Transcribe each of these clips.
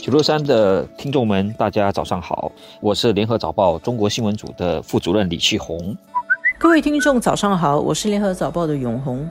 九六三的听众们，大家早上好，我是联合早报中国新闻组的副主任李旭红。各位听众早上好，我是联合早报的永红。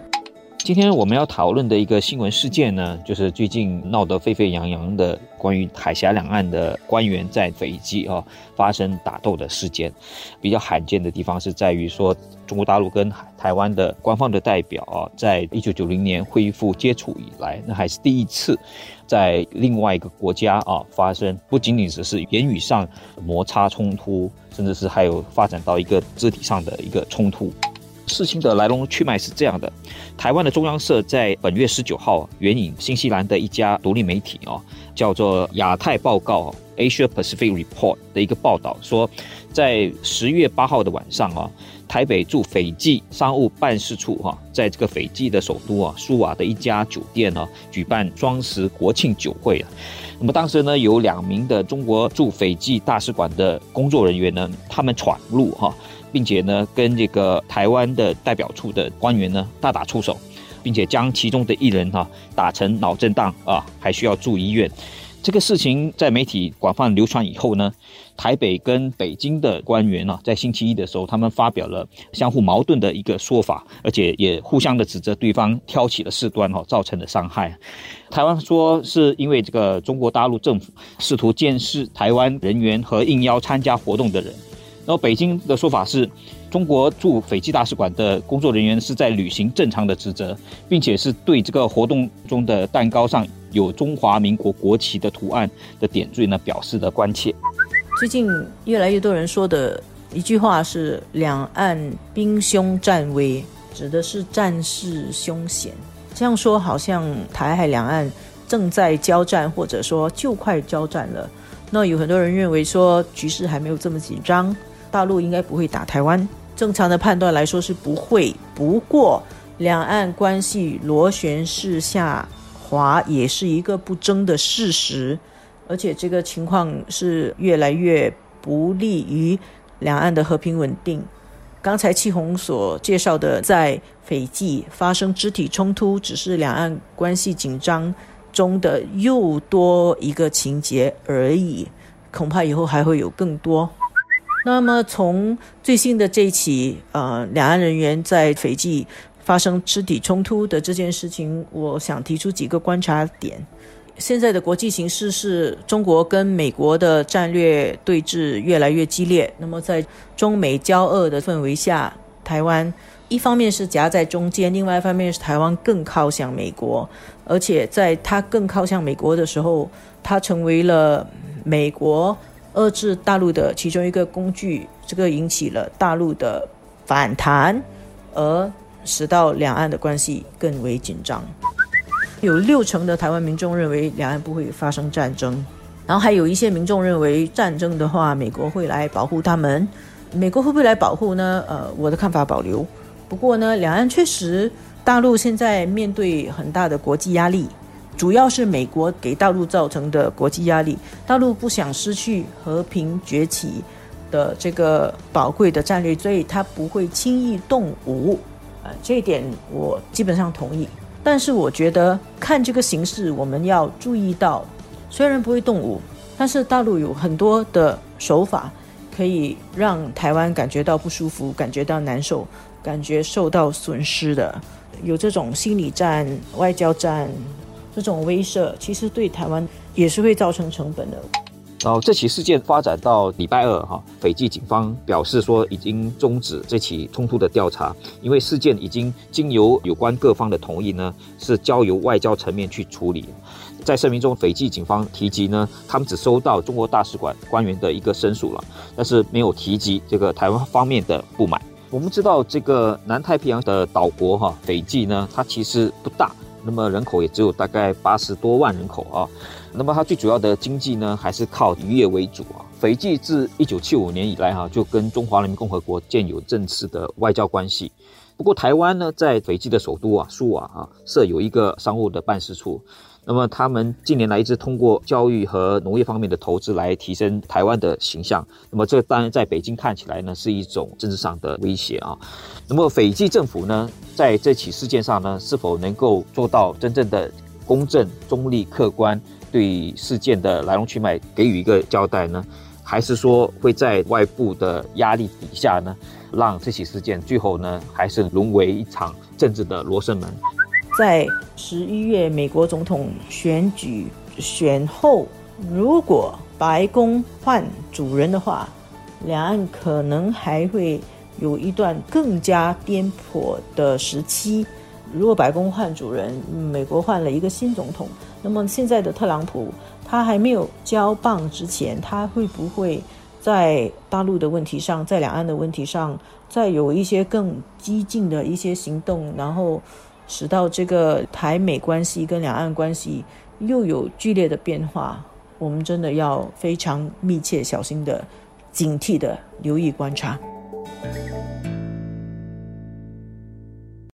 今天我们要讨论的一个新闻事件呢，就是最近闹得沸沸扬扬的关于海峡两岸的官员在斐济啊发生打斗的事件。比较罕见的地方是在于说，中国大陆跟台湾的官方的代表啊，在一九九零年恢复接触以来，那还是第一次在另外一个国家啊发生，不仅仅只是言语上摩擦冲突，甚至是还有发展到一个肢体上的一个冲突。事情的来龙去脉是这样的：台湾的中央社在本月十九号援引新西兰的一家独立媒体哦，叫做《亚太报告》（Asia Pacific Report） 的一个报道说，在十月八号的晚上啊，台北驻斐济商务办事处哈，在这个斐济的首都啊苏瓦的一家酒店呢，举办装饰国庆酒会啊。那么当时呢，有两名的中国驻斐济大使馆的工作人员呢，他们闯入哈。并且呢，跟这个台湾的代表处的官员呢大打出手，并且将其中的一人哈打成脑震荡啊，还需要住医院。这个事情在媒体广泛流传以后呢，台北跟北京的官员啊，在星期一的时候，他们发表了相互矛盾的一个说法，而且也互相的指责对方挑起了事端哈，造成的伤害。台湾说是因为这个中国大陆政府试图监视台湾人员和应邀参加活动的人。然后北京的说法是，中国驻斐济大使馆的工作人员是在履行正常的职责，并且是对这个活动中的蛋糕上有中华民国国旗的图案的点缀呢表示的关切。最近越来越多人说的一句话是“两岸兵凶战危”，指的是战事凶险。这样说好像台海两岸正在交战，或者说就快交战了。那有很多人认为说局势还没有这么紧张。大陆应该不会打台湾，正常的判断来说是不会。不过，两岸关系螺旋式下华也是一个不争的事实，而且这个情况是越来越不利于两岸的和平稳定。刚才戚红所介绍的，在斐济发生肢体冲突，只是两岸关系紧张中的又多一个情节而已，恐怕以后还会有更多。那么，从最新的这起呃两岸人员在斐济发生肢体冲突的这件事情，我想提出几个观察点。现在的国际形势是中国跟美国的战略对峙越来越激烈。那么，在中美交恶的氛围下，台湾一方面是夹在中间，另外一方面是台湾更靠向美国，而且在它更靠向美国的时候，它成为了美国。遏制大陆的其中一个工具，这个引起了大陆的反弹，而使到两岸的关系更为紧张。有六成的台湾民众认为两岸不会发生战争，然后还有一些民众认为战争的话，美国会来保护他们。美国会不会来保护呢？呃，我的看法保留。不过呢，两岸确实，大陆现在面对很大的国际压力。主要是美国给大陆造成的国际压力，大陆不想失去和平崛起的这个宝贵的战略，所以他不会轻易动武。这一点我基本上同意。但是我觉得看这个形势，我们要注意到，虽然不会动武，但是大陆有很多的手法可以让台湾感觉到不舒服，感觉到难受，感觉受到损失的，有这种心理战、外交战。这种威慑其实对台湾也是会造成成本的。然后这起事件发展到礼拜二，哈，斐济警方表示说已经终止这起冲突的调查，因为事件已经经由有关各方的同意呢，是交由外交层面去处理。在声明中，斐济警方提及呢，他们只收到中国大使馆官员的一个申诉了，但是没有提及这个台湾方面的不满。我们知道这个南太平洋的岛国哈，斐济呢，它其实不大。那么人口也只有大概八十多万人口啊，那么它最主要的经济呢，还是靠渔业为主啊。斐济自一九七五年以来哈，就跟中华人民共和国建有正式的外交关系。不过台湾呢，在斐济的首都啊苏瓦啊设有一个商务的办事处。那么他们近年来一直通过教育和农业方面的投资来提升台湾的形象。那么这当然在北京看起来呢是一种政治上的威胁啊。那么斐济政府呢在这起事件上呢是否能够做到真正的公正、中立、客观，对事件的来龙去脉给予一个交代呢？还是说会在外部的压力底下呢，让这起事件最后呢，还是沦为一场政治的罗生门？在十一月美国总统选举选后，如果白宫换主人的话，两岸可能还会有一段更加颠簸的时期。如果白宫换主人，美国换了一个新总统，那么现在的特朗普。他还没有交棒之前，他会不会在大陆的问题上，在两岸的问题上，再有一些更激进的一些行动，然后使到这个台美关系跟两岸关系又有剧烈的变化？我们真的要非常密切、小心的、警惕的留意观察。